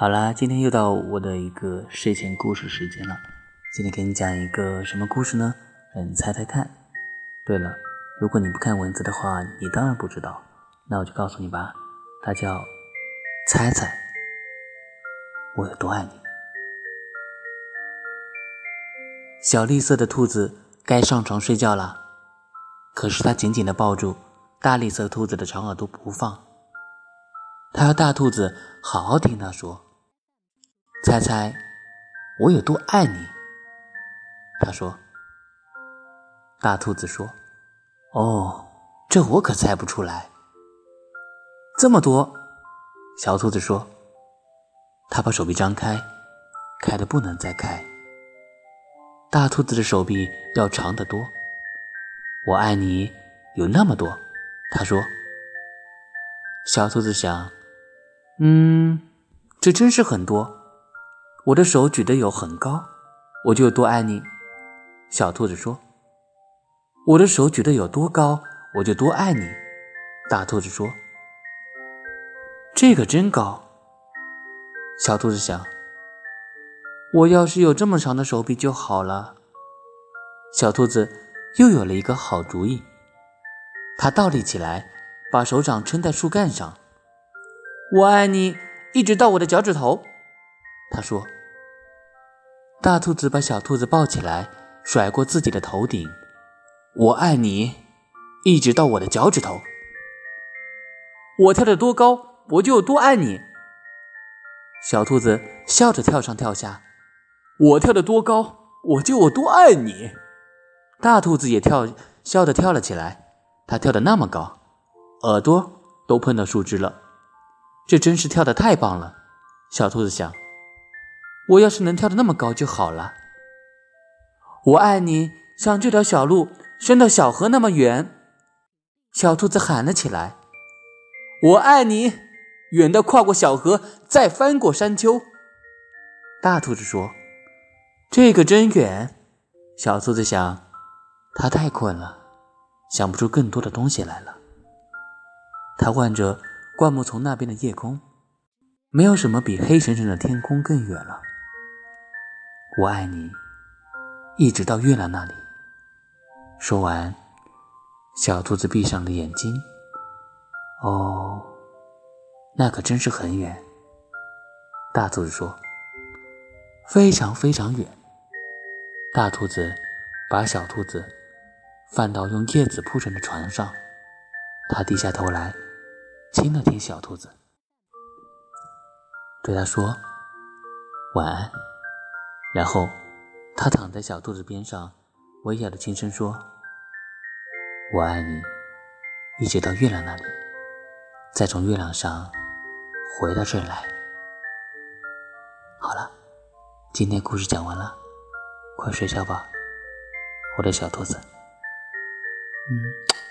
好啦，今天又到我的一个睡前故事时间了。今天给你讲一个什么故事呢？让你猜猜看。对了，如果你不看文字的话，你当然不知道。那我就告诉你吧，它叫《猜猜我有多爱你》。小绿色的兔子该上床睡觉了，可是它紧紧地抱住大绿色兔子的长耳朵不放。它要大兔子好好听它说。猜猜我有多爱你？他说。大兔子说：“哦，这我可猜不出来。这么多。”小兔子说。他把手臂张开，开的不能再开。大兔子的手臂要长得多。我爱你有那么多，他说。小兔子想：“嗯，这真是很多。”我的手举得有很高，我就有多爱你。小兔子说：“我的手举得有多高，我就多爱你。”大兔子说：“这个真高。”小兔子想：“我要是有这么长的手臂就好了。”小兔子又有了一个好主意，它倒立起来，把手掌撑在树干上。“我爱你，一直到我的脚趾头。”他说：“大兔子把小兔子抱起来，甩过自己的头顶。我爱你，一直到我的脚趾头。我跳得多高，我就有多爱你。”小兔子笑着跳上跳下。我跳得多高，我就有多爱你。大兔子也跳，笑着跳了起来。它跳得那么高，耳朵都碰到树枝了。这真是跳得太棒了，小兔子想。我要是能跳得那么高就好了。我爱你，像这条小路伸到小河那么远。小兔子喊了起来：“我爱你，远到跨过小河，再翻过山丘。”大兔子说：“这个真远。”小兔子想：“它太困了，想不出更多的东西来了。”它望着灌木丛那边的夜空，没有什么比黑沉沉的天空更远了。我爱你，一直到月亮那里。说完，小兔子闭上了眼睛。哦，那可真是很远。大兔子说：“非常非常远。”大兔子把小兔子放到用叶子铺成的床上，它低下头来亲了亲小兔子，对他说：“晚安。”然后，他躺在小兔子边上，微笑的轻声说：“我爱你，一直到月亮那里，再从月亮上回到这儿来。”好了，今天故事讲完了，快睡觉吧，我的小兔子。嗯。